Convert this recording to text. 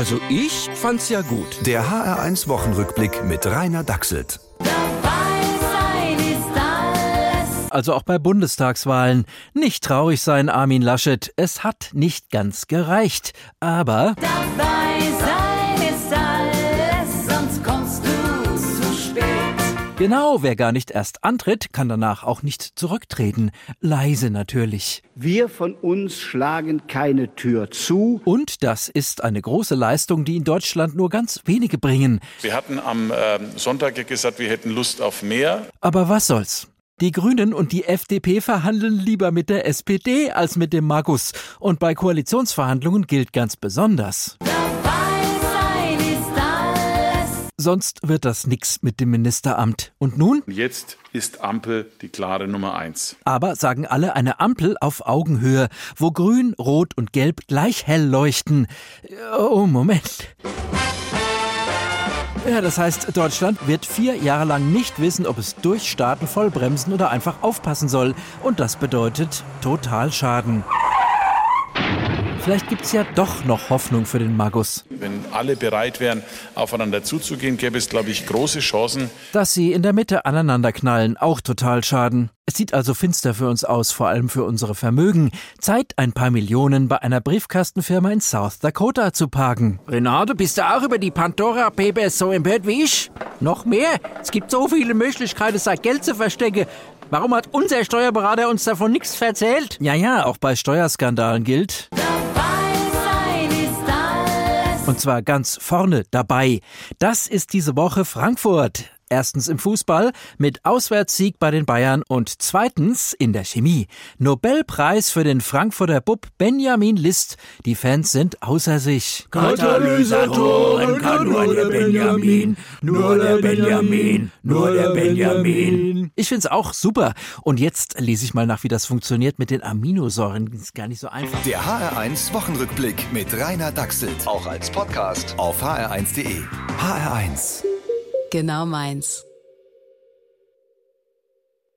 Also ich fand's ja gut. Der HR1 Wochenrückblick mit Rainer Dachselt. Also auch bei Bundestagswahlen. Nicht traurig sein, Armin Laschet. Es hat nicht ganz gereicht. Aber. Dabei sein Genau, wer gar nicht erst antritt, kann danach auch nicht zurücktreten. Leise natürlich. Wir von uns schlagen keine Tür zu. Und das ist eine große Leistung, die in Deutschland nur ganz wenige bringen. Wir hatten am äh, Sonntag gesagt, wir hätten Lust auf mehr. Aber was soll's? Die Grünen und die FDP verhandeln lieber mit der SPD als mit dem Magus. Und bei Koalitionsverhandlungen gilt ganz besonders. Sonst wird das nix mit dem Ministeramt. Und nun? Jetzt ist Ampel die klare Nummer eins. Aber sagen alle eine Ampel auf Augenhöhe, wo Grün, Rot und Gelb gleich hell leuchten. Oh, Moment. Ja, das heißt, Deutschland wird vier Jahre lang nicht wissen, ob es durchstarten, vollbremsen oder einfach aufpassen soll. Und das bedeutet total Vielleicht gibt's ja doch noch Hoffnung für den Magus. Wenn alle bereit wären, aufeinander zuzugehen, gäbe es, glaube ich, große Chancen. Dass sie in der Mitte aneinander knallen, auch total schaden. Es sieht also finster für uns aus, vor allem für unsere Vermögen. Zeit, ein paar Millionen bei einer Briefkastenfirma in South Dakota zu parken. Renate, bist du auch über die Pandora Papers so empört wie ich? Noch mehr? Es gibt so viele Möglichkeiten, sein Geld zu verstecken. Warum hat unser Steuerberater uns davon nichts erzählt? Ja, ja, auch bei Steuerskandalen gilt. Und zwar ganz vorne dabei. Das ist diese Woche Frankfurt. Erstens im Fußball mit Auswärtssieg bei den Bayern und zweitens in der Chemie. Nobelpreis für den Frankfurter Bub Benjamin List. Die Fans sind außer sich. Katalysatoren kann nur der Benjamin, nur der Benjamin, nur der Benjamin. Ich find's auch super. Und jetzt lese ich mal nach, wie das funktioniert mit den Aminosäuren. ist gar nicht so einfach. Der HR1 Wochenrückblick mit Rainer Dachselt. Auch als Podcast auf hr1.de. HR1. Genau meins.